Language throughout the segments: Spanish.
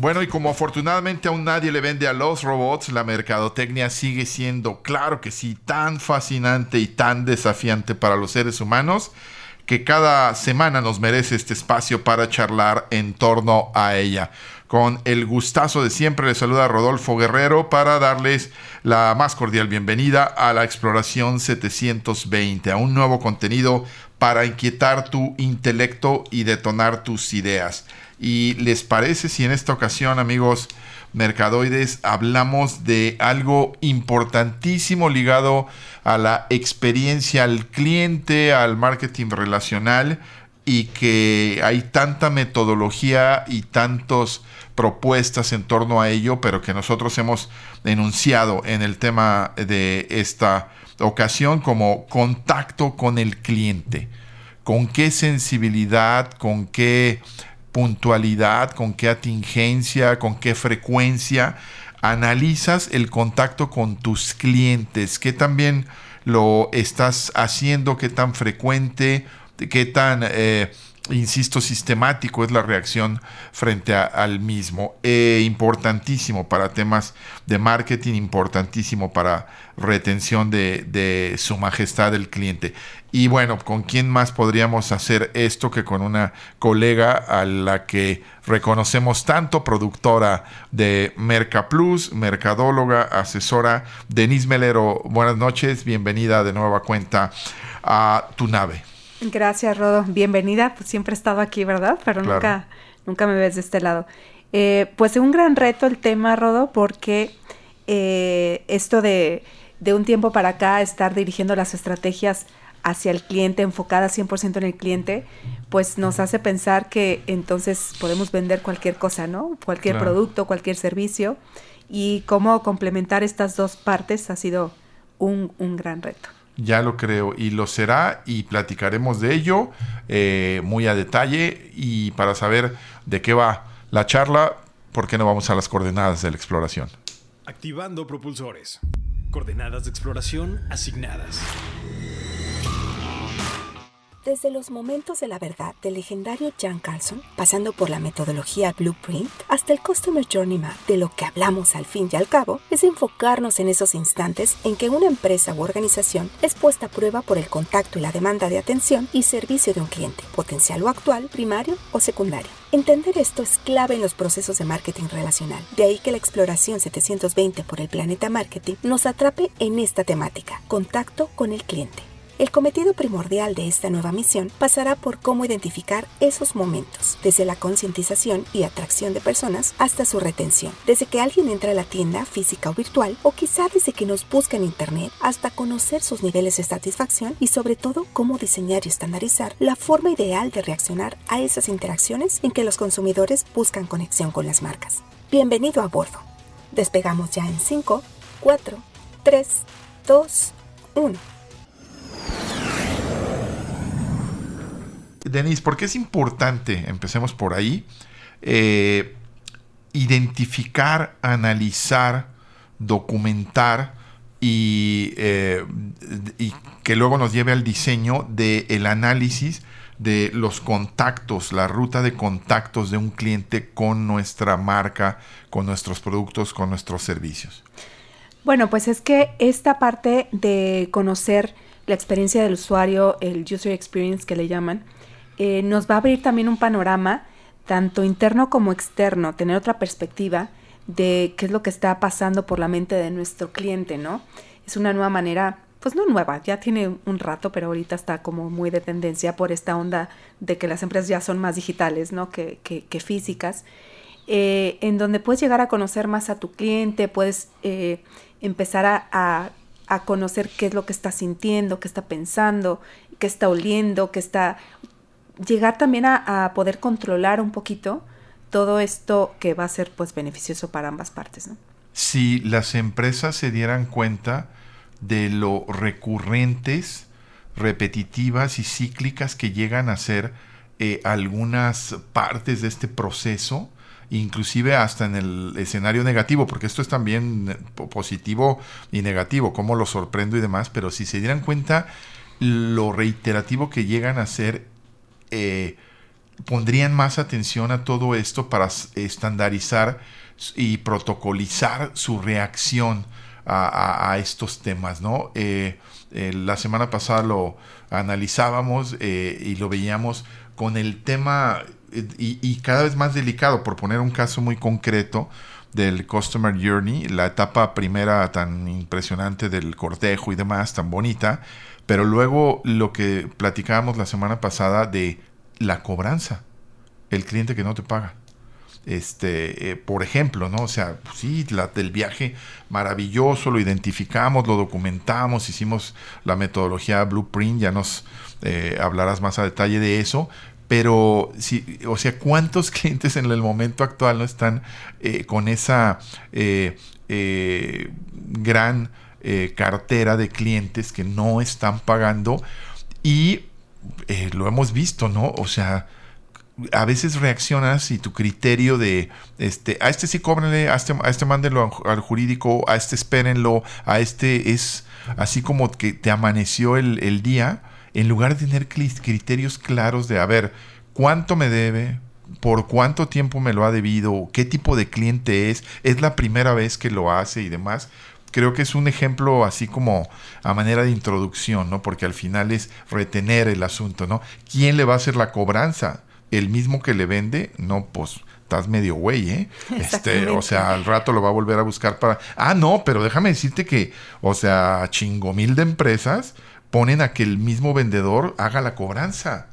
Bueno, y como afortunadamente aún nadie le vende a los robots, la mercadotecnia sigue siendo, claro que sí, tan fascinante y tan desafiante para los seres humanos que cada semana nos merece este espacio para charlar en torno a ella. Con el gustazo de siempre les saluda Rodolfo Guerrero para darles la más cordial bienvenida a la Exploración 720, a un nuevo contenido para inquietar tu intelecto y detonar tus ideas. ¿Y les parece si en esta ocasión, amigos mercadoides, hablamos de algo importantísimo ligado a la experiencia al cliente, al marketing relacional y que hay tanta metodología y tantas propuestas en torno a ello, pero que nosotros hemos enunciado en el tema de esta ocasión como contacto con el cliente. Con qué sensibilidad, con qué puntualidad, con qué atingencia, con qué frecuencia analizas el contacto con tus clientes, qué también lo estás haciendo, qué tan frecuente, qué tan, eh, insisto, sistemático es la reacción frente al mismo. Eh, importantísimo para temas de marketing, importantísimo para retención de, de su majestad el cliente. Y bueno, ¿con quién más podríamos hacer esto que con una colega a la que reconocemos tanto, productora de Merca Plus, mercadóloga, asesora, Denise Melero? Buenas noches, bienvenida de nueva cuenta a tu nave. Gracias, Rodo. Bienvenida. Pues siempre he estado aquí, ¿verdad? Pero nunca, nunca me ves de este lado. Eh, pues un gran reto el tema, Rodo, porque eh, esto de, de un tiempo para acá, estar dirigiendo las estrategias hacia el cliente, enfocada 100% en el cliente, pues nos hace pensar que entonces podemos vender cualquier cosa, ¿no? Cualquier producto, cualquier servicio. Y cómo complementar estas dos partes ha sido un, gran reto. Ya lo creo y lo será y platicaremos de ello eh, muy a detalle y para saber de qué va la charla, ¿por qué no vamos a las coordenadas de la exploración? Activando propulsores. Coordenadas de exploración asignadas. Desde los momentos de la verdad del legendario Jan Carlson, pasando por la metodología Blueprint, hasta el Customer Journey Map, de lo que hablamos al fin y al cabo, es enfocarnos en esos instantes en que una empresa u organización es puesta a prueba por el contacto y la demanda de atención y servicio de un cliente, potencial o actual, primario o secundario. Entender esto es clave en los procesos de marketing relacional. De ahí que la exploración 720 por el planeta marketing nos atrape en esta temática, contacto con el cliente. El cometido primordial de esta nueva misión pasará por cómo identificar esos momentos, desde la concientización y atracción de personas hasta su retención, desde que alguien entra a la tienda física o virtual o quizá desde que nos busca en Internet hasta conocer sus niveles de satisfacción y sobre todo cómo diseñar y estandarizar la forma ideal de reaccionar a esas interacciones en que los consumidores buscan conexión con las marcas. Bienvenido a bordo. Despegamos ya en 5, 4, 3, 2, 1. Denise, ¿por qué es importante, empecemos por ahí, eh, identificar, analizar, documentar eh, y, que luego nos lleve al diseño del análisis de los contactos, la ruta de contactos de un cliente con nuestra marca, con nuestros productos, con nuestros servicios? Bueno, pues es que esta parte de conocer la experiencia del usuario, el user experience que le llaman, eh, nos va a abrir también un panorama, tanto interno como externo, tener otra perspectiva de qué es lo que está pasando por la mente de nuestro cliente, ¿no? Es una nueva manera, pues no nueva, ya tiene un rato, pero ahorita está como muy de tendencia por esta onda de que las empresas ya son más digitales, ¿no? Que, físicas, eh, en donde puedes llegar a conocer más a tu cliente, puedes eh, empezar a, a conocer qué es lo que está sintiendo, qué está pensando, qué está oliendo, qué está llegar también a, poder controlar un poquito todo esto que va a ser pues beneficioso para ambas partes. ¿no? Si las empresas se dieran cuenta de lo recurrentes repetitivas y cíclicas que llegan a ser eh, algunas partes de este proceso, inclusive hasta en el escenario negativo, porque esto es también positivo y negativo, cómo lo sorprendo y demás, pero si se dieran cuenta lo reiterativo que llegan a ser, eh, pondrían más atención a todo esto para estandarizar y protocolizar su reacción a, estos temas, ¿no? Eh, eh, la semana pasada lo analizábamos y lo veíamos con el tema y, cada vez más delicado, por poner un caso muy concreto del Customer Journey, la etapa primera tan impresionante del cortejo y demás, tan bonita, pero luego lo que platicábamos la semana pasada de la cobranza, el cliente que no te paga. Este, eh, por ejemplo, ¿no? O sea, pues sí, la, del viaje maravilloso, lo identificamos, lo documentamos, hicimos la metodología Blueprint, ya nos eh, hablarás más a detalle de eso, pero sí, o sea, ¿cuántos clientes en el momento actual no están eh, con esa gran eh, cartera de clientes que no están pagando y eh, lo hemos visto, ¿no? O sea, a veces reaccionas y tu criterio de, este, a este sí cóbrenle, a este, a este mándenlo al jurídico, a este espérenlo, a este es así como que te amaneció el, el día, en lugar de tener criterios claros de, a ver, cuánto me debe, por cuánto tiempo me lo ha debido, qué tipo de cliente es, es la primera vez que lo hace y demás creo que es un ejemplo así como a manera de introducción, ¿no? Porque al final es retener el asunto, ¿no? ¿Quién le va a hacer la cobranza? ¿El mismo que le vende? No, pues estás medio güey, ¿eh? Este, o sea, al rato lo va a volver a buscar para... Ah, no, pero déjame decirte que, o sea, chingo mil de empresas ponen a que el mismo vendedor haga la cobranza.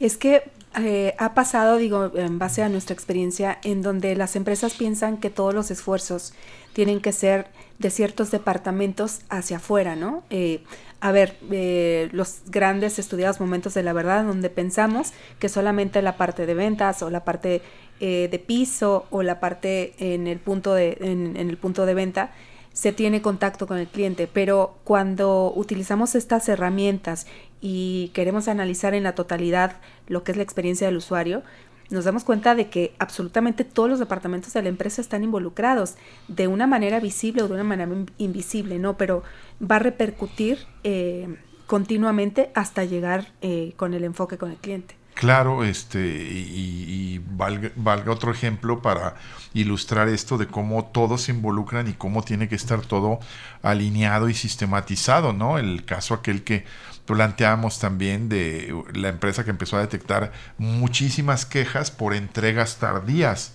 Es que eh, ha pasado, digo, en base a nuestra experiencia, en donde las empresas piensan que todos los esfuerzos tienen que ser de ciertos departamentos hacia afuera, ¿no? Eh, a ver, eh, los grandes estudiados momentos de la verdad, donde pensamos que solamente la parte de ventas o la parte de piso o la parte en el punto de, en el punto de venta se tiene contacto con el cliente, pero cuando utilizamos estas herramientas y queremos analizar en la totalidad lo que es la experiencia del usuario, nos damos cuenta de que absolutamente todos los departamentos de la empresa están involucrados de una manera visible o de una manera invisible, ¿no? Pero va a repercutir eh, continuamente hasta llegar eh, con el enfoque con el cliente. Claro, este, y, valga, otro ejemplo para ilustrar esto de cómo todos se involucran y cómo tiene que estar todo alineado y sistematizado, ¿no? El caso aquel que planteamos también de la empresa que empezó a detectar muchísimas quejas por entregas tardías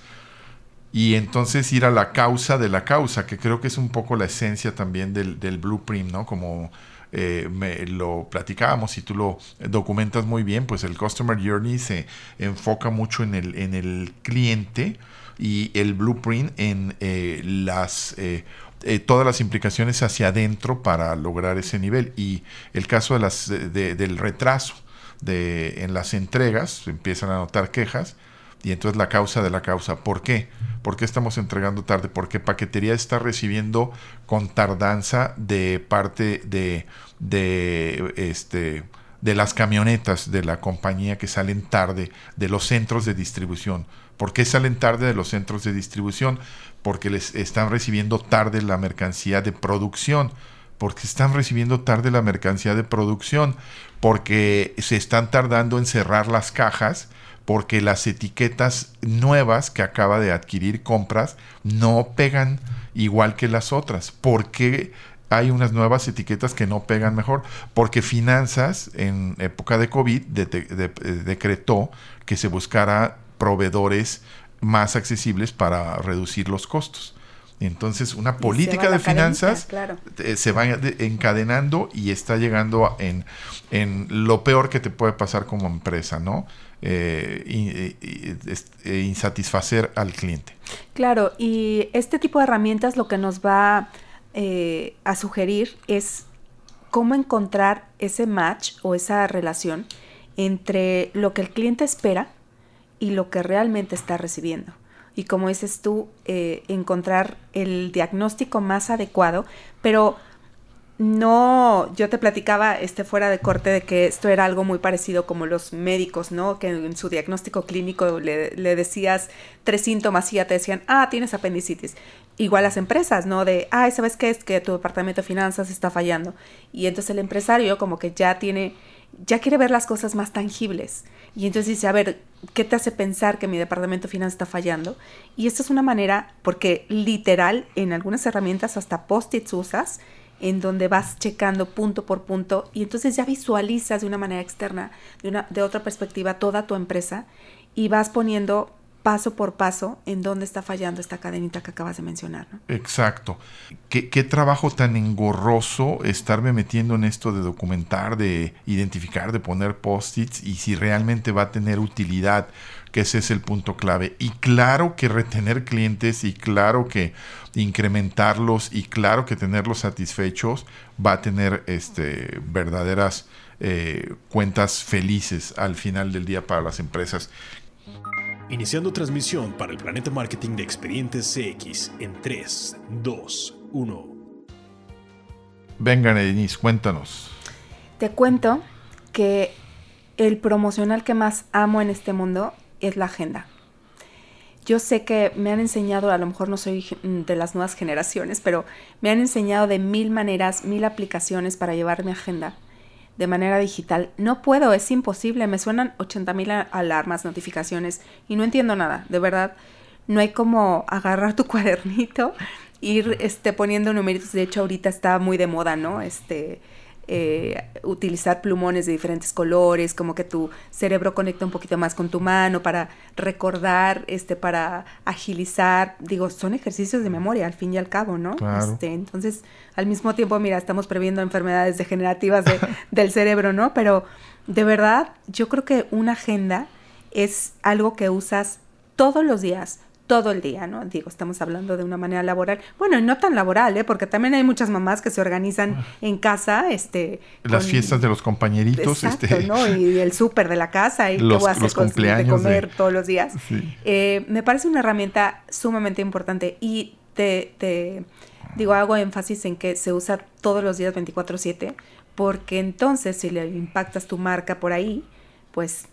y entonces ir a la causa de la causa, que creo que es un poco la esencia también del, del blueprint, ¿no? Como eh, me, lo platicábamos y tú lo documentas muy bien, pues el Customer Journey se enfoca mucho en el, en el cliente y el blueprint en eh, las... Eh, todas las implicaciones hacia adentro para lograr ese nivel y el caso de las del retraso de en las entregas empiezan a notar quejas y entonces la causa de la causa ¿por qué? ¿por qué estamos entregando tarde? porque paquetería está recibiendo con tardanza de parte de de este de las camionetas de la compañía que salen tarde de los centros de distribución. ¿Por qué salen tarde de los centros de distribución? Porque les están recibiendo tarde la mercancía de producción. Porque están recibiendo tarde la mercancía de producción. Porque se están tardando en cerrar las cajas. Porque las etiquetas nuevas que acaba de adquirir compras no pegan igual que las otras. ¿Por qué hay unas nuevas etiquetas que no pegan mejor, porque Finanzas en época de COVID decretó que se buscara proveedores más accesibles para reducir los costos. Entonces, una política de finanzas eh, se va encadenando y está llegando en, en, lo peor que te puede pasar como empresa, ¿no? Eh, eh, insatisfacer al cliente. Claro, y este tipo de herramientas lo que nos va eh, a sugerir es cómo encontrar ese match o esa relación entre lo que el cliente espera y lo que realmente está recibiendo. Y como dices tú, eh, encontrar el diagnóstico más adecuado, pero no, yo te platicaba este fuera de corte de que esto era algo muy parecido como los médicos, ¿no? Que en su diagnóstico clínico le, le, decías tres síntomas y ya te decían, ah, tienes apendicitis. Igual las empresas, ¿no? De, ay, ¿sabes qué es? Que tu departamento de finanzas está fallando. Y entonces el empresario como que ya tiene, ya quiere ver las cosas más tangibles. Y entonces dice, a ver, ¿qué te hace pensar que mi departamento de finanzas está fallando? Y esto es una manera, porque literal, en algunas herramientas hasta post-its usas, en donde vas checando punto por punto y entonces ya visualizas de una manera externa, de, una, de otra perspectiva, toda tu empresa y vas poniendo paso por paso en dónde está fallando esta cadenita que acabas de mencionar. Exacto. ¿Qué, ¿Qué, trabajo tan engorroso estarme metiendo en esto de documentar, de identificar, de poner post-its y si realmente va a tener utilidad que ese es el punto clave. Y claro que retener clientes y claro que incrementarlos y claro que tenerlos satisfechos va a tener este, verdaderas eh, cuentas felices al final del día para las empresas. Iniciando transmisión para el Planeta Marketing de Expedientes CX en 3, 2, 1. Vengan, Denise, cuéntanos. Te cuento que el promocional que más amo en este mundo es la agenda. Yo sé que me han enseñado, a lo mejor no soy de las nuevas generaciones, pero me han enseñado de mil maneras, mil aplicaciones para llevar mi agenda de manera digital. No puedo, es imposible, me suenan 80 mil alarmas, notificaciones y no entiendo nada, de verdad. No hay como agarrar tu cuadernito, ir este, poniendo numeritos. De hecho, ahorita está muy de moda, ¿no? Este, eh, utilizar plumones de diferentes colores, como que tu cerebro conecta un poquito más con tu mano para recordar, este, para agilizar. Digo, son ejercicios de memoria al fin y al cabo, ¿no? Este, entonces, al mismo tiempo, mira, estamos previendo enfermedades degenerativas del cerebro, ¿no? Pero de verdad, yo creo que una agenda es algo que usas todos los días, todo el día, ¿no? Digo, estamos hablando de una manera laboral. Bueno, y no tan laboral, ¿eh? Porque también hay muchas mamás que se organizan ah. en casa, este... Las fiestas de los compañeritos, este... ¿no? Y el súper de la casa y los, qué voy a hacer de comer todos los días. Eh, me parece una herramienta sumamente importante y te, te, digo, hago énfasis en que se usa todos los días 24/7 porque entonces si le impactas tu marca por ahí, pues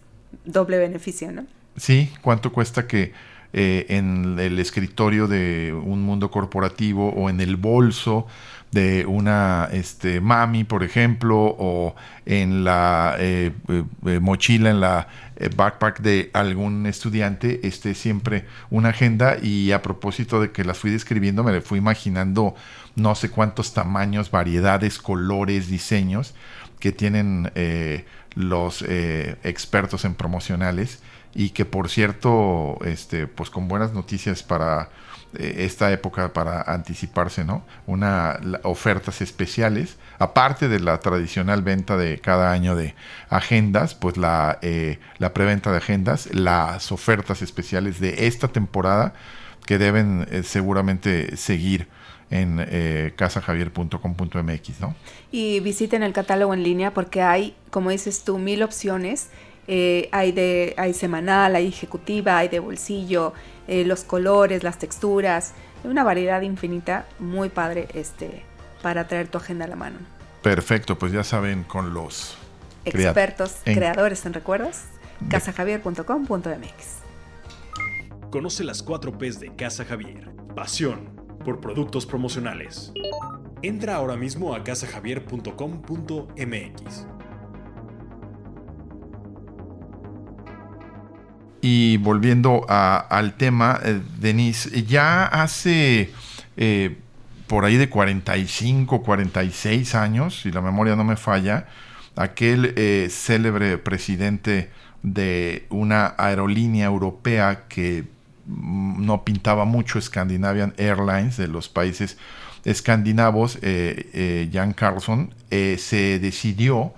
doble beneficio, ¿no? Sí, ¿cuánto cuesta que eh, en el escritorio de un mundo corporativo o en el bolso de una este, mami, por ejemplo, o en la eh, eh, mochila, en la backpack de algún estudiante, esté siempre una agenda. Y a propósito de que las fui describiendo, me le fui imaginando no sé cuántos tamaños, variedades, colores, diseños que tienen los expertos en promocionales y que por cierto, este, pues con buenas noticias para eh, esta época para anticiparse, ¿no? Una ofertas especiales, aparte de la tradicional venta de cada año de agendas, pues la, eh, la preventa de agendas, las ofertas especiales de esta temporada que deben eh, seguramente seguir en eh, casajavier.com.mx, ¿no? Y visiten el catálogo en línea porque hay, como dices tú, mil opciones eh, hay, de, hay semanal, hay ejecutiva, hay de bolsillo, eh, los colores, las texturas, una variedad infinita, muy padre este, para traer tu agenda a la mano. Perfecto, pues ya saben con los expertos, creadores en recuerdos, casajavier.com.mx. Conoce las cuatro P's de Casa Javier. Pasión por productos promocionales. Entra ahora mismo a casajavier.com.mx. Y volviendo al tema, eh, Denise, ya hace eh, por ahí de 45, 46 años, si la memoria no me falla, aquel eh, célebre presidente de una aerolínea europea que mm, no pintaba mucho Scandinavian Airlines de los países escandinavos, Jan Carlson, se decidió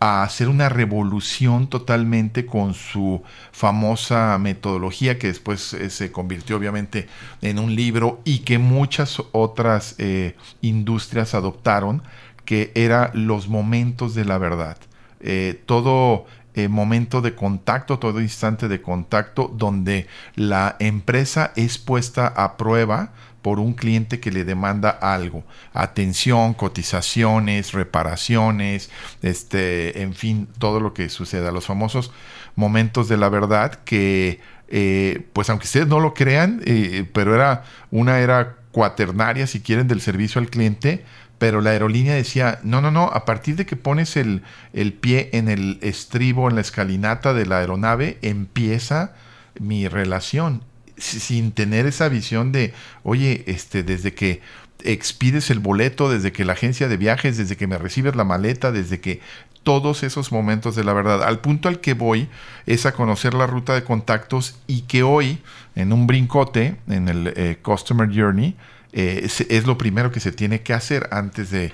a hacer una revolución totalmente con su famosa metodología que después eh, se convirtió obviamente en un libro y que muchas otras eh, industrias adoptaron, que era los momentos de la verdad. Eh, todo momento de contacto, todo instante de contacto donde la empresa es puesta a prueba por un cliente que le demanda algo, atención, cotizaciones, reparaciones, este, en fin, todo lo que suceda, los famosos momentos de la verdad que, eh, pues aunque ustedes no lo crean, eh, pero era una era cuaternaria, si quieren, del servicio al cliente, pero la aerolínea decía, no, no, no, a partir de que pones el, el pie en el estribo, en la escalinata de la aeronave, empieza mi relación sin tener esa visión de, oye, este, desde que expides el boleto, desde que la agencia de viajes, desde que me recibes la maleta, desde que todos esos momentos de la verdad. Al punto al que voy es a conocer la ruta de contactos y que hoy, en un brincote, en el eh, Customer Journey, eh, es, lo primero que se tiene que hacer antes de,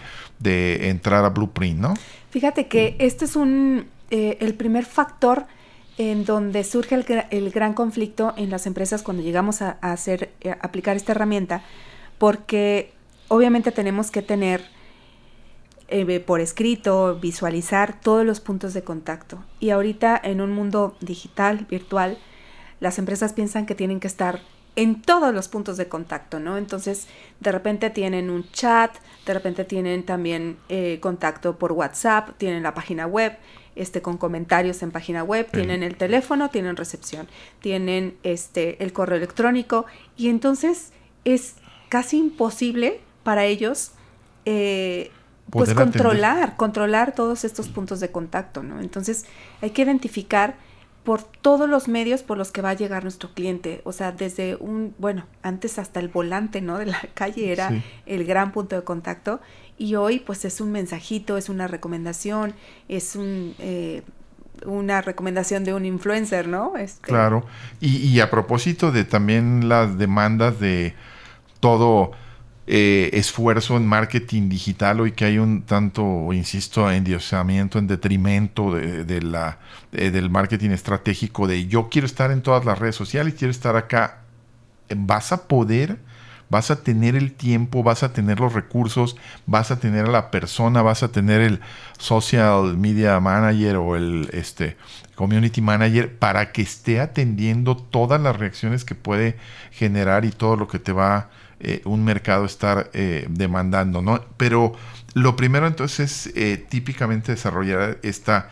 entrar a Blueprint, ¿no? Fíjate que este es un, eh, el primer factor en donde surge el, gran conflicto en las empresas cuando llegamos a, hacer, eh, aplicar esta herramienta, porque obviamente tenemos que tener eh, por escrito, visualizar todos los puntos de contacto. Y ahorita en un mundo digital, virtual, las empresas piensan que tienen que estar en todos los puntos de contacto, ¿no? Entonces, de repente tienen un chat, de repente tienen también eh, contacto por WhatsApp, tienen la página web, este, con comentarios en página web, tienen el teléfono, tienen recepción, tienen este, el correo electrónico y entonces es casi imposible para ellos eh, pues controlar, controlar todos estos puntos de contacto, ¿no? Entonces hay que identificar por todos los medios por los que va a llegar nuestro cliente. O sea, desde un, bueno, antes hasta el volante, ¿no? De la calle era el gran punto de contacto y hoy pues es un mensajito, es una recomendación, es un... Eh, una recomendación de un influencer, ¿no? Este... Claro. Y, a propósito de también las demandas de todo eh, esfuerzo en marketing digital, hoy que hay un tanto, insisto, endiosamiento en detrimento de, la, del marketing estratégico, de yo quiero estar en todas las redes sociales, quiero estar acá, vas a poder vas a tener el tiempo, vas a tener los recursos, vas a tener a la persona, vas a tener el social media manager o el este, community manager para que esté atendiendo todas las reacciones que puede generar y todo lo que te va eh, un mercado estar eh, demandando, ¿no? Pero lo primero entonces es eh, típicamente desarrollar esta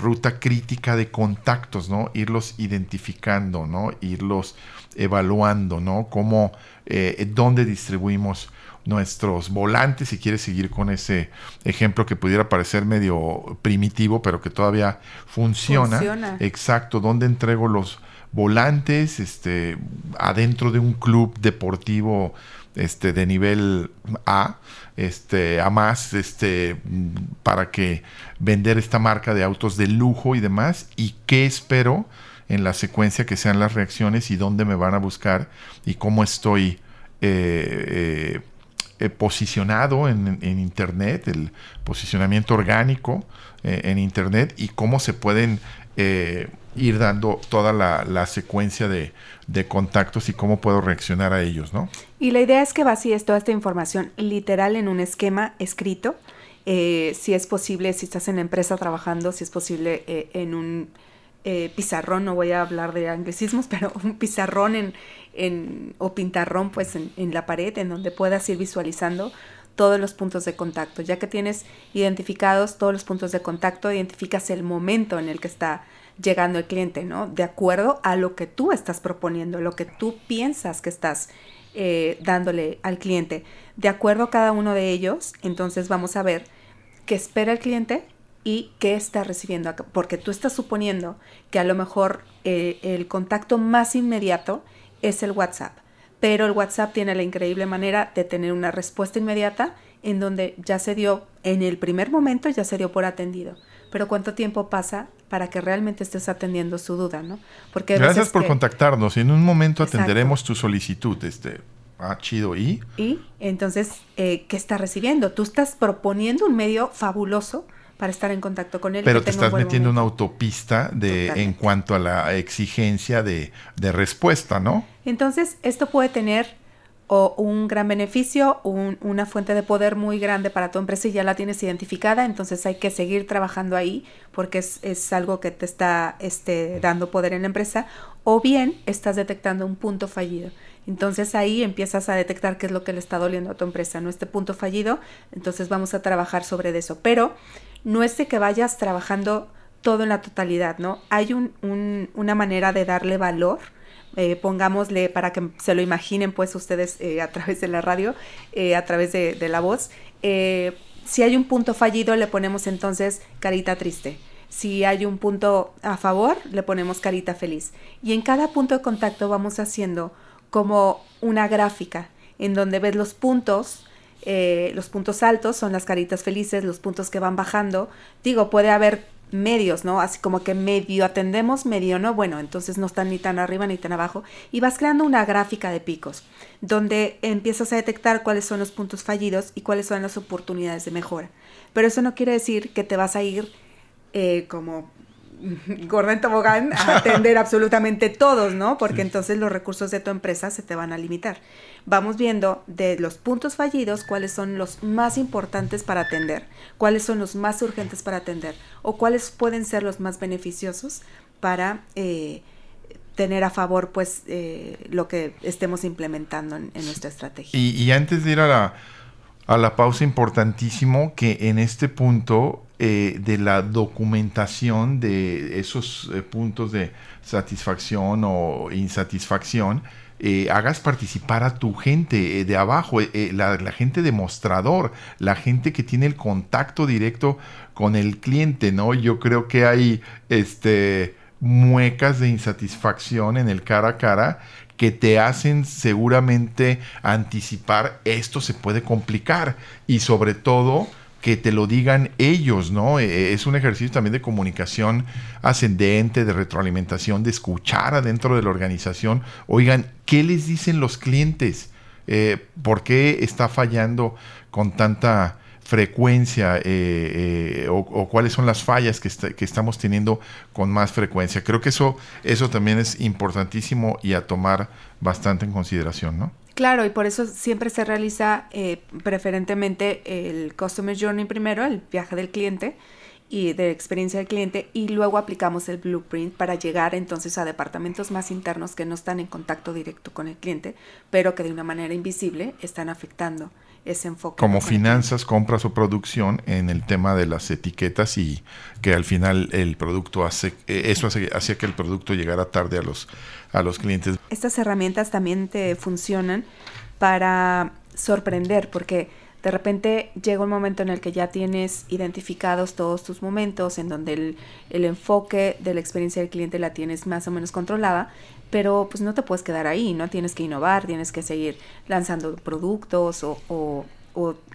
ruta crítica de contactos, ¿no? Irlos identificando, ¿no? Irlos evaluando, ¿no? Cómo, dónde distribuimos nuestros volantes, si quieres seguir con ese ejemplo que pudiera parecer medio primitivo, pero que todavía funciona. funciona. Exacto, dónde entrego los volantes, este, adentro de un club deportivo este, de nivel A, este, a más, este, para que vender esta marca de autos de lujo y demás, y qué espero en la secuencia que sean las reacciones y dónde me van a buscar y cómo estoy eh, eh, eh, posicionado en, Internet, el posicionamiento orgánico en Internet y cómo se pueden ir dando toda la, secuencia de, contactos y cómo puedo reaccionar a ellos, ¿no? Y la idea es que vacíes toda esta información literal en un esquema escrito, eh, si es posible, si estás en la empresa trabajando, si es posible eh, en un eh, pizarrón, no voy a hablar de anglicismos, pero un pizarrón en, en o pintarrón pues en, la pared en donde puedas ir visualizando todos los puntos de contacto. Ya que tienes identificados todos los puntos de contacto, identificas el momento en el que está llegando el cliente, ¿no? De acuerdo a lo que tú estás proponiendo, lo que tú piensas que estás eh, dándole al cliente. De acuerdo a cada uno de ellos, entonces vamos a ver qué espera el cliente y qué está recibiendo, porque tú estás suponiendo que a lo mejor eh, el contacto más inmediato es el WhatsApp, pero el WhatsApp tiene la increíble manera de tener una respuesta inmediata en donde ya se dio, en el primer momento ya se dio por atendido pero cuánto tiempo pasa para que realmente estés atendiendo su duda, ¿no? Porque Gracias por contactarnos. En un momento atenderemos tu solicitud. Este, ah, chido. ¿Y? Y entonces, eh, ¿qué está recibiendo? Tú estás proponiendo un medio fabuloso para estar en contacto con él. Pero te estás metiendo una autopista de en cuanto a la exigencia de, de respuesta, ¿no? Entonces, esto puede tener o un gran beneficio, una fuente de poder muy grande para tu empresa y ya la tienes identificada, entonces hay que seguir trabajando ahí porque es, algo que te está este, dando poder en la empresa, o bien estás detectando un punto fallido. Entonces ahí empiezas a detectar qué es lo que le está doliendo a tu empresa, ¿no? Este punto fallido, entonces vamos a trabajar sobre eso. Pero no es de que vayas trabajando todo en la totalidad, ¿no? Hay un, una manera de darle valor. Eh, pongámosle para que se lo imaginen pues ustedes eh, a través de la radio, eh, a través de, de la voz. si hay un punto fallido, le ponemos entonces carita triste. Si hay un punto a favor, le ponemos carita feliz. Y en cada punto de contacto vamos haciendo como una gráfica en donde ves los puntos, eh, los puntos altos son las caritas felices, los puntos que van bajando. Digo, puede haber medios, ¿no? Así como que medio atendemos, medio no, bueno, entonces no están ni tan arriba ni tan abajo. Y vas creando una gráfica de picos, donde empiezas a detectar cuáles son los puntos fallidos y cuáles son las oportunidades de mejora. Pero eso no quiere decir que te vas a ir eh, como gorda en tobogán a atender absolutamente todos, ¿no? Porque entonces los recursos de tu empresa se te van a limitar. Vamos viendo de los puntos fallidos cuáles son los más importantes para atender, cuáles son los más urgentes para atender o cuáles pueden ser los más beneficiosos para eh, tener a favor pues eh, lo que estemos implementando en, nuestra estrategia. Y, antes de ir a la, a la pausa, importantísimo que en este punto eh, de la documentación de esos eh, puntos de satisfacción o insatisfacción, eh, hagas participar a tu gente de abajo, la, la, gente demostrador, la gente que tiene el contacto directo con el cliente, ¿no? Yo creo que hay este muecas de insatisfacción en el cara a cara que te hacen seguramente anticipar esto se puede complicar y sobre todo que te lo digan ellos, ¿no? E, es un ejercicio también de comunicación ascendente, de retroalimentación, de escuchar adentro de la organización. Oigan, ¿qué les dicen los clientes? Eh, ¿Por qué está fallando con tanta frecuencia eh, eh, o, cuáles son las fallas que, que, estamos teniendo con más frecuencia? Creo que eso, eso también es importantísimo y a tomar bastante en consideración, ¿no? Claro, y por eso siempre se realiza eh, preferentemente el Customer Journey primero, el viaje del cliente y de experiencia del cliente, y luego aplicamos el blueprint para llegar entonces a departamentos más internos que no están en contacto directo con el cliente, pero que de una manera invisible están afectando ese enfoque. Como finanzas, compras o producción en el tema de las etiquetas y que al final el producto hace, eh, eso hace, hacía que el producto llegara tarde a los, a los clientes. Estas herramientas también te funcionan para sorprender, porque de repente llega un momento en el que ya tienes identificados todos tus momentos, en donde el, el, enfoque de la experiencia del cliente la tienes más o menos controlada, pero pues no te puedes quedar ahí, ¿no? Tienes que innovar, tienes que seguir lanzando productos o, o,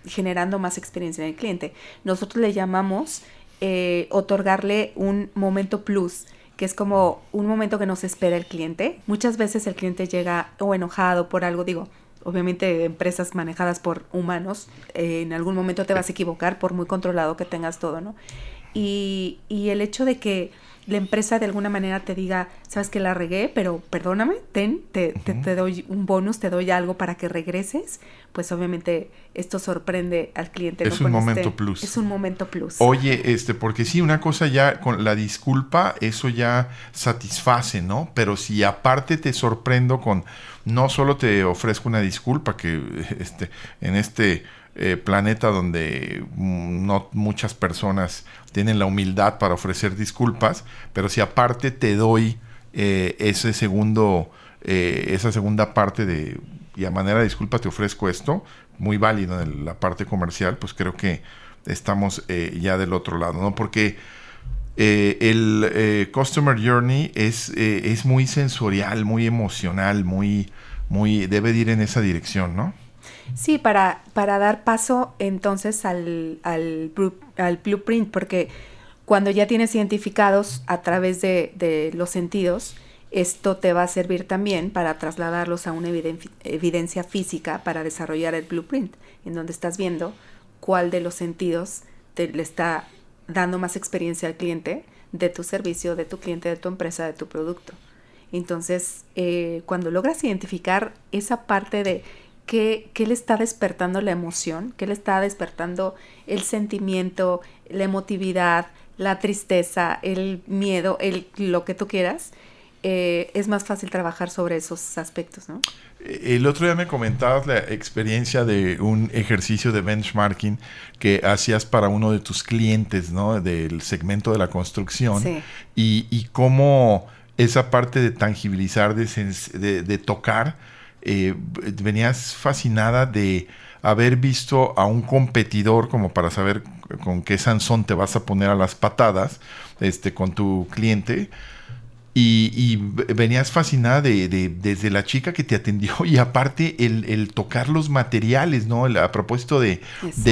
generando más experiencia en el cliente. Nosotros le llamamos eh, otorgarle un momento plus que es como un momento que nos espera el cliente. Muchas veces el cliente llega o enojado por algo, digo, obviamente empresas manejadas por humanos, eh, en algún momento te vas a equivocar por muy controlado que tengas todo, ¿no? Y, y el hecho de que la empresa de alguna manera te diga, sabes que la regué, pero perdóname, ten, te, te, doy un bonus, te doy algo para que regreses, pues obviamente esto sorprende al cliente. Es un momento plus. Es un momento plus. Oye, este, porque sí, una cosa ya con la disculpa, eso ya satisface, ¿no? Pero si aparte te sorprendo con, no solo te ofrezco una disculpa, que este, en este eh, planeta donde mm, no muchas personas tienen la humildad para ofrecer disculpas, pero si aparte te doy eh, ese segundo, eh, esa segunda parte de, y a manera de disculpa te ofrezco esto, muy válido en la parte comercial, pues creo que estamos ya del otro lado, ¿no? Porque el Customer Journey es, es muy sensorial, muy emocional, muy, muy, debe ir en esa dirección, ¿no? Sí, para, para dar paso entonces al, al, al, blueprint, porque cuando ya tienes identificados a través de, de, los sentidos, esto te va a servir también para trasladarlos a una evidencia física para desarrollar el blueprint, en donde estás viendo cuál de los sentidos te, le está dando más experiencia al cliente de tu servicio, de tu cliente, de tu empresa, de tu producto. Entonces, eh, cuando logras identificar esa parte de qué, le está despertando la emoción, qué le está despertando el sentimiento, la emotividad, la tristeza, el miedo, el, lo que tú quieras. eh, es más fácil trabajar sobre esos aspectos, ¿no? El otro día me comentabas la experiencia de un ejercicio de benchmarking que hacías para uno de tus clientes, ¿no? Del segmento de la construcción. Sí. Y, y cómo esa parte de tangibilizar, de, de- de tocar, eh, venías fascinada de haber visto a un competidor como para saber con qué Sansón te vas a poner a las patadas este, con tu cliente. Y, venías fascinada de, de- desde la chica que te atendió y aparte el, el tocar los materiales, ¿no? El- a propósito de,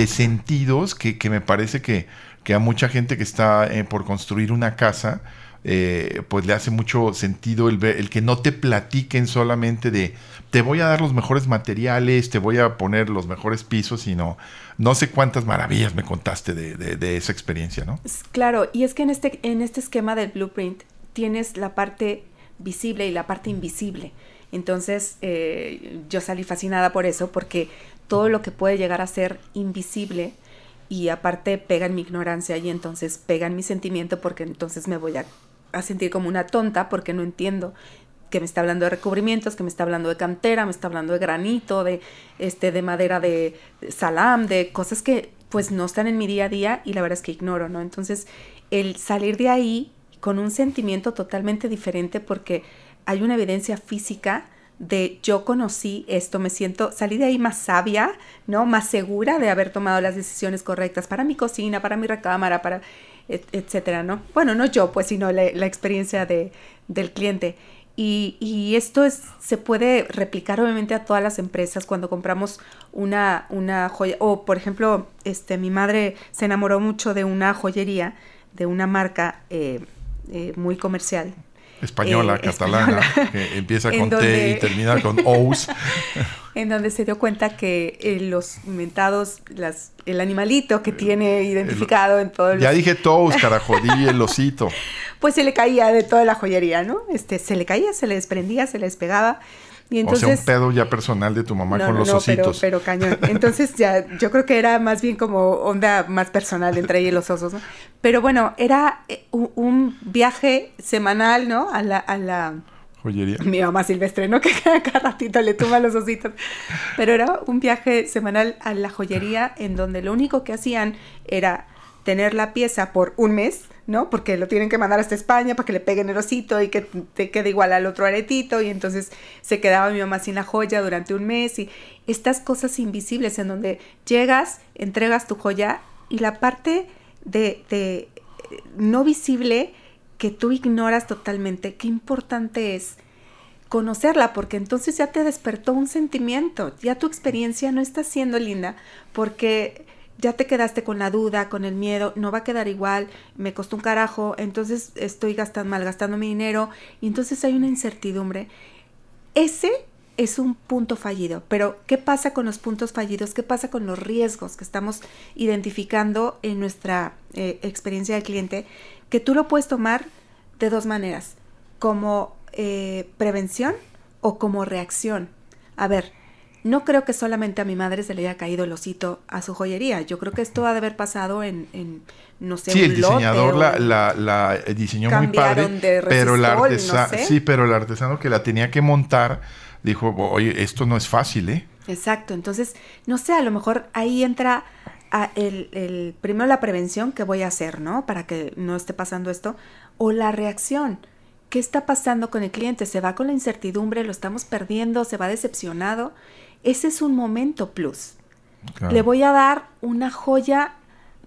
sentidos que, que me parece que, que a mucha gente que está eh, por construir una casa, eh, pues le hace mucho sentido el, ver- el que no te platiquen solamente de te voy a dar los mejores materiales, te voy a poner los mejores pisos, sino no sé cuántas maravillas me contaste de, de- esa experiencia, ¿no? Claro, y es que en este, en este esquema del blueprint tienes la parte visible y la parte invisible. Entonces, eh, yo salí fascinada por eso, porque todo lo que puede llegar a ser invisible y aparte pega en mi ignorancia y entonces pega en mi sentimiento porque entonces me voy a, a sentir como una tonta porque no entiendo que me está hablando de recubrimientos, que me está hablando de cantera, me está hablando de granito, de este de madera de salam, de cosas que pues no están en mi día a día y la verdad es que ignoro, ¿no? Entonces, el salir de ahí con un sentimiento totalmente diferente porque hay una evidencia física de yo conocí esto, me siento, salí de ahí más sabia, ¿no? Más segura de haber tomado las decisiones correctas para mi cocina, para mi recámara, para et- etcétera, ¿no? Bueno, no yo, pues, sino la, experiencia de, del cliente. Y, y esto es, se puede replicar obviamente a todas las empresas cuando compramos una, una joya. O, por ejemplo, este, mi madre se enamoró mucho de una joyería, de una marca eh, eh, muy comercial. Española, Eh, catalana, española. que empieza con T y termina con Ous. en donde se dio cuenta que eh, los mentados, las, el animalito que tiene identificado en todo el... Ya dije Tous, carajo, di el osito. Pues se le caía de toda la joyería, ¿no? Este, se le caía, se le desprendía, se le despegaba. Y entonces... o sea, un pedo ya personal de tu mamá No, con no, los no, ositos. Pero, pero cañón. Entonces ya, yo creo que era más bien como onda más personal entre ella y los osos, ¿no? Pero bueno, era eh, un, viaje semanal, ¿no? A la, a la, Joyería. mi mamá silvestre, ¿no? Que cada ratito le tumba los ositos. Pero era un viaje semanal a la joyería en donde lo único que hacían era tener la pieza por un mes, ¿no? Porque lo tienen que mandar hasta España para que le peguen el osito y que te quede igual al otro aretito y entonces se quedaba mi mamá sin la joya durante un mes y estas cosas invisibles en donde llegas, entregas tu joya y la parte de, de eh, no visible que tú ignoras totalmente, qué importante es conocerla, porque entonces ya te despertó un sentimiento, ya tu experiencia no está siendo linda, porque ya te quedaste con la duda, con el miedo, no va a quedar igual, me costó un carajo, entonces estoy gastando, malgastando mi dinero, y entonces hay una incertidumbre. Ese es un punto fallido, pero ¿qué pasa con los puntos fallidos? ¿Qué pasa con los riesgos que estamos identificando en nuestra eh, experiencia de cliente? Que tú lo puedes tomar de dos maneras, como eh, prevención o como reacción. A ver, no creo que solamente a mi madre se le haya caído el osito a su joyería. Yo creo que esto ha de haber pasado en, en no sé, Sí, un el diseñador la, la, la diseñó muy padre, pero el artesano, no sé. sí, pero el artesano que la tenía que montar dijo, oye, esto no es fácil, ¿eh? Exacto, entonces, no sé, a lo mejor ahí entra a el, el- primero la prevención que voy a hacer, ¿no? Para que no esté pasando esto, o la reacción. ¿Qué está pasando con el cliente? ¿Se va con la incertidumbre? ¿Lo estamos perdiendo? ¿Se va decepcionado? Ese es un momento plus. Claro. Le voy a dar una joya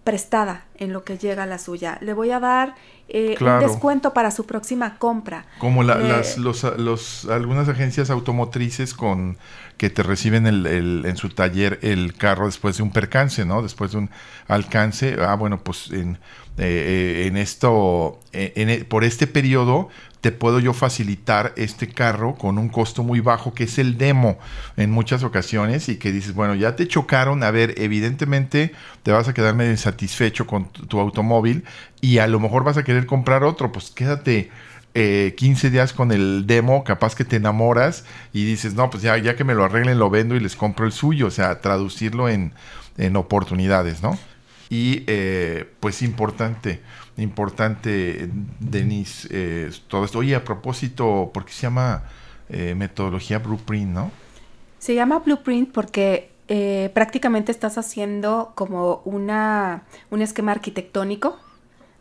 prestada en lo que llega a la suya. Le voy a dar eh, Claro. un descuento para su próxima compra. Como la- Le- las, los, los, algunas agencias automotrices con que te reciben el, el- en su taller el carro después de un percance, ¿no? Después de un alcance. Ah, bueno, pues en, eh, eh, en esto, eh, en e- por este periodo te puedo yo facilitar este carro con un costo muy bajo, que es el demo en muchas ocasiones, y que dices, bueno, ya te chocaron, a ver, evidentemente te vas a quedar medio insatisfecho con tu, tu automóvil y a lo mejor vas a querer comprar otro, pues quédate eh, 15 días con el demo, capaz que te enamoras y dices, no, pues ya, que me lo arreglen, lo vendo y les compro el suyo, o sea, traducirlo en, en oportunidades, ¿no? Y eh, pues importante, importante, Denise, eh, todo esto. Oye, a propósito, ¿por qué se llama eh, metodología Blueprint, no? Se llama Blueprint porque eh, prácticamente estás haciendo como una, un esquema arquitectónico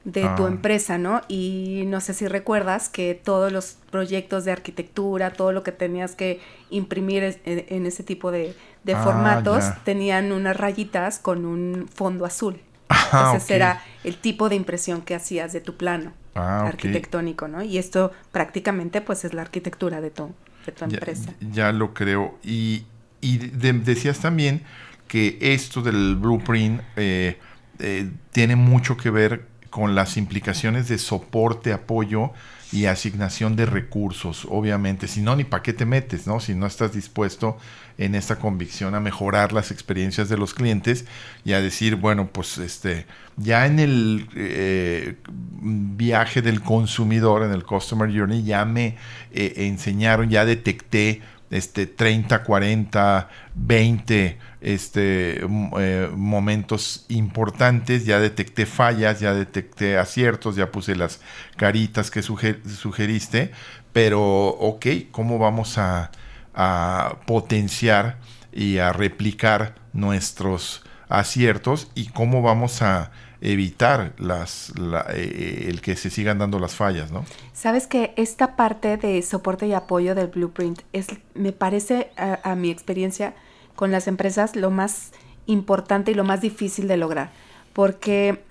de tu Ah. empresa, ¿no? Y no sé si recuerdas que todos los proyectos de arquitectura, todo lo que tenías que imprimir es- en, en ese tipo de, de Ah, formatos, tenían unas rayitas con un fondo azul. Ah, Entonces era el tipo de impresión que hacías de tu plano arquitectónico, ¿no? Y esto prácticamente pues es la arquitectura de tu, de tu Ya- empresa. Ya, lo creo. Y, y de- decías también que esto del blueprint eh, eh, tiene mucho que ver con las implicaciones de soporte, apoyo y asignación de recursos, obviamente. Si no, ni para qué te metes, ¿no? Si no estás dispuesto en esta convicción a mejorar las experiencias de los clientes y a decir, bueno, pues este, ya en el eh, viaje del consumidor, en el Customer Journey, ya me eh, enseñaron, ya detecté este 30, 40, 20 este, m- eh, momentos importantes, ya detecté fallas, ya detecté aciertos, ya puse las caritas que suge- sugeriste, pero ok, ¿cómo vamos a, a potenciar y a replicar nuestros aciertos y cómo vamos a evitar las, la- eh, el que se sigan dando las fallas, ¿no? Sabes que esta parte de soporte y apoyo del blueprint es, me parece a mi experiencia con las empresas lo más importante y lo más difícil de lograr, porque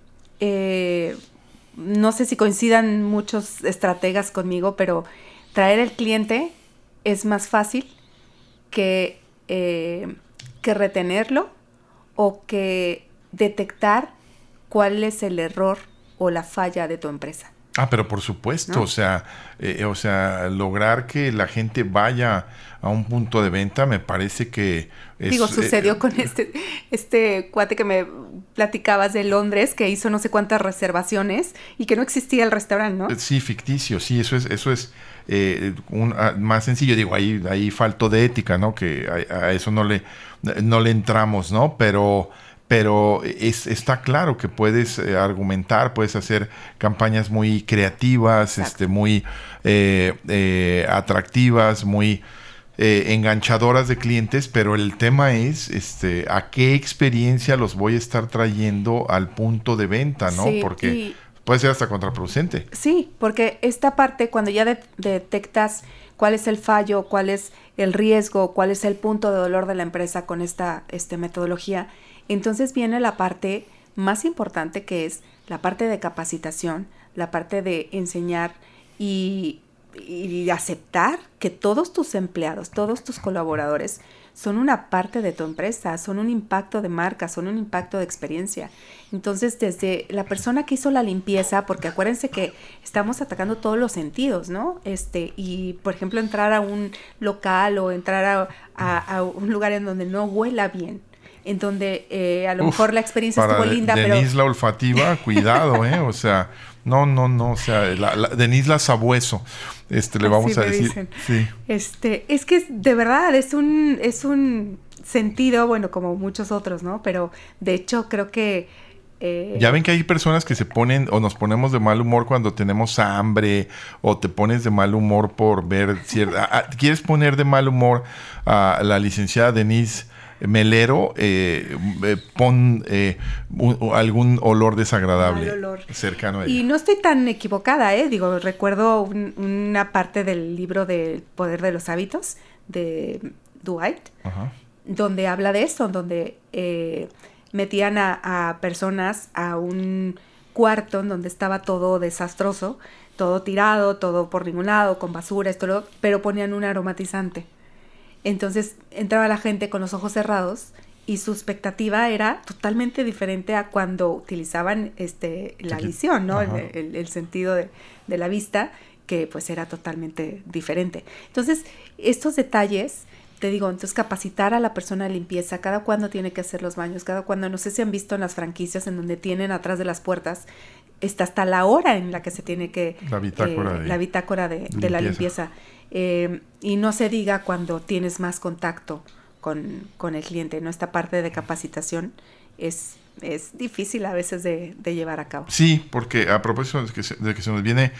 eh, no sé si coincidan muchos estrategas conmigo, pero traer el cliente es más fácil que, eh, que retenerlo o que detectar cuál es el error o la falla de tu empresa. Ah, pero por supuesto, ¿No? o sea, eh, o sea, lograr que la gente vaya a un punto de venta me parece que es, Digo, eh, sucedió con este, este cuate que me platicabas de Londres, que hizo no sé cuántas reservaciones y que no existía el restaurante, ¿no? Sí, ficticio, sí, eso es, eso es eh, un- ah, más sencillo. Digo, ahí, ahí faltó de ética, ¿no? Que a, a eso no le, no le entramos, ¿no? Pero, pero es, está claro que puedes eh, argumentar, puedes hacer campañas muy creativas, este, muy eh, eh, atractivas, muy enganchadoras de clientes, pero el tema es este, a qué experiencia los voy a estar trayendo al punto de venta, ¿no? Sí, Porque y- puede ser hasta contraproducente. Sí, porque esta parte, cuando ya de- detectas cuál es el fallo, cuál es el riesgo, cuál es el punto de dolor de la empresa con esta este, metodología, entonces viene la parte más importante que es la parte de capacitación, la parte de enseñar y, aceptar que todos tus empleados, todos tus colaboradores son una parte de tu empresa, son un impacto de marca, son un impacto de experiencia. Entonces, desde la persona que hizo la limpieza, porque acuérdense que estamos atacando todos los sentidos, ¿no? Este, y por ejemplo, entrar a un local o entrar a, a- a un lugar en donde no huela bien, en donde eh, a lo Uf, mejor la experiencia estuvo linda, pero Denise la olfativa, cuidado, ¿eh? O sea, no, no, no, o sea, la, la- Denise la sabueso, este, le Así vamos a decir. Sí. Este, es que de verdad es un, es un sentido, bueno, como muchos otros, ¿no? Pero de hecho creo que eh, Ya ven que hay personas que se ponen o nos ponemos de mal humor cuando tenemos hambre o te pones de mal humor por ver cierta... ¿Quieres poner de mal humor a la licenciada Denise Melero? Eh, eh, pon eh, un- algún olor desagradable olor. cercano a ella. Y no estoy tan equivocada, ¿eh? Digo, recuerdo un- una parte del libro del poder de los hábitos de Dwight, Ajá. donde habla de eso, donde eh, metían a, a personas a un cuarto en donde estaba todo desastroso, todo tirado, todo por ningún lado, con basura, esto, lo- pero ponían un aromatizante. Entonces entraba la gente con los ojos cerrados y su expectativa era totalmente diferente a cuando utilizaban este, la visión, ¿no? El, Ajá. el- el sentido de, de la vista, que pues era totalmente diferente. Entonces, estos detalles, te digo, entonces capacitar a la persona de limpieza, cada cuándo tiene que hacer los baños, cada cuándo, no sé si han visto en las franquicias en donde tienen atrás de las puertas, está hasta la hora en la que se tiene que... La bitácora de la bitácora de, de la limpieza. Eh, y no se diga cuando tienes más contacto con, con el cliente, ¿no? Esta parte de capacitación es es difícil a veces de, llevar a cabo. Sí, porque a propósito de que se, de que se nos viene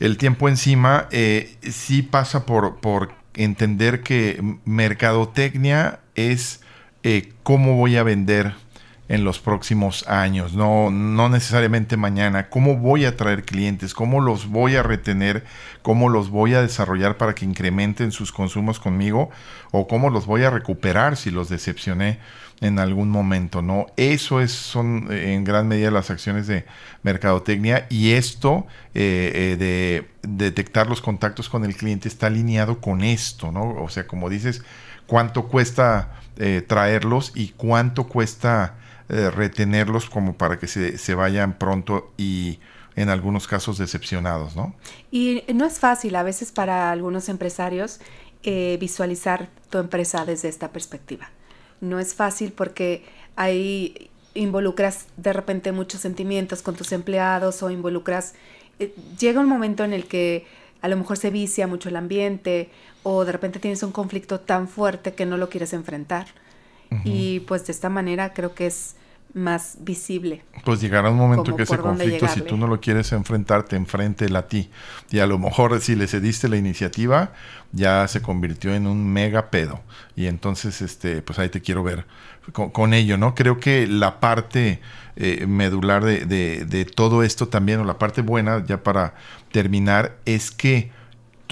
el tiempo encima, eh, sí pasa por, por entender que mercadotecnia es eh, cómo voy a vender en los próximos años, no, no necesariamente mañana, cómo voy a traer clientes, cómo los voy a retener, cómo los voy a desarrollar para que incrementen sus consumos conmigo o cómo los voy a recuperar si los decepcioné en algún momento, ¿no? Eso es, son eh, en gran medida las acciones de mercadotecnia y esto eh, eh, de detectar los contactos con el cliente está alineado con esto, ¿no? O sea, como dices, cuánto cuesta traerlos y cuánto cuesta retenerlos como para que se, se vayan pronto y en algunos casos decepcionados, ¿no? Y no es fácil a veces para algunos empresarios visualizar tu empresa desde esta perspectiva no es fácil porque ahí involucras de repente muchos sentimientos con tus empleados o involucras, eh, llega un momento en el que a lo mejor se vicia mucho el ambiente o de repente tienes un conflicto tan fuerte que no lo quieres enfrentar. Y pues de esta manera creo que es más visible. Pues llegará un momento que ese conflicto, si tú no lo quieres enfrentar, te enfrente a ti. Y a lo mejor si le cediste la iniciativa, ya se convirtió en un mega pedo. Y entonces, este, pues ahí te quiero ver con, ello, ¿no? Creo que la parte eh, medular de, de, de todo esto también, o la parte buena, ya para terminar, es que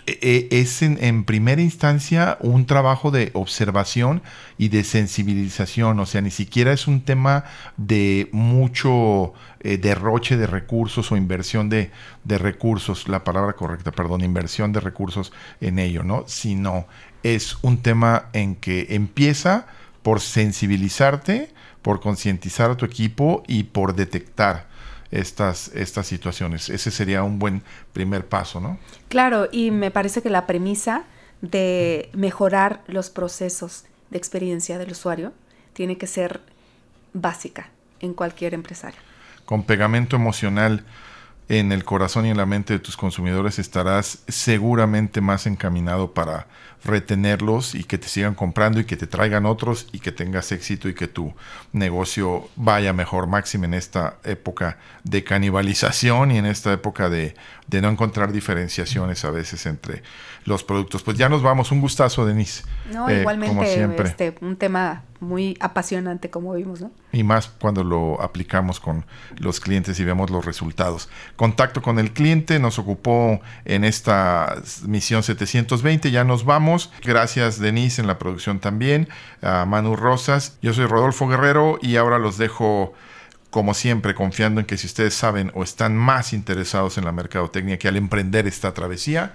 es en, primera instancia un trabajo de observación y de sensibilización, o sea, ni siquiera es un tema de mucho eh, derroche de recursos o inversión de, de, recursos, la palabra correcta, perdón, inversión de recursos en ello, ¿no? Sino es un tema en que empieza por sensibilizarte, por concientizar a tu equipo y por detectar estas, estas situaciones. Ese sería un buen primer paso, ¿no? Claro, y me parece que la premisa de mejorar los procesos de experiencia del usuario tiene que ser básica en cualquier empresario. Con pegamento emocional en el corazón y en la mente de tus consumidores estarás seguramente más encaminado para retenerlos y que te sigan comprando y que te traigan otros y que tengas éxito y que tu negocio vaya mejor, máximo en esta época de canibalización y en esta época de, no encontrar diferenciaciones a veces entre los productos. Pues ya nos vamos, un gustazo, Denise. No, eh, igualmente, Este, un tema muy apasionante como vimos, ¿no? Y más cuando lo aplicamos con los clientes y vemos los resultados. Contacto con el cliente nos ocupó en esta misión 720, ya nos vamos. Gracias Denise en la producción también, a Manu Rosas. Yo soy Rodolfo Guerrero y ahora los dejo como siempre, confiando en que si ustedes saben o están más interesados en la mercadotecnia que al emprender esta travesía,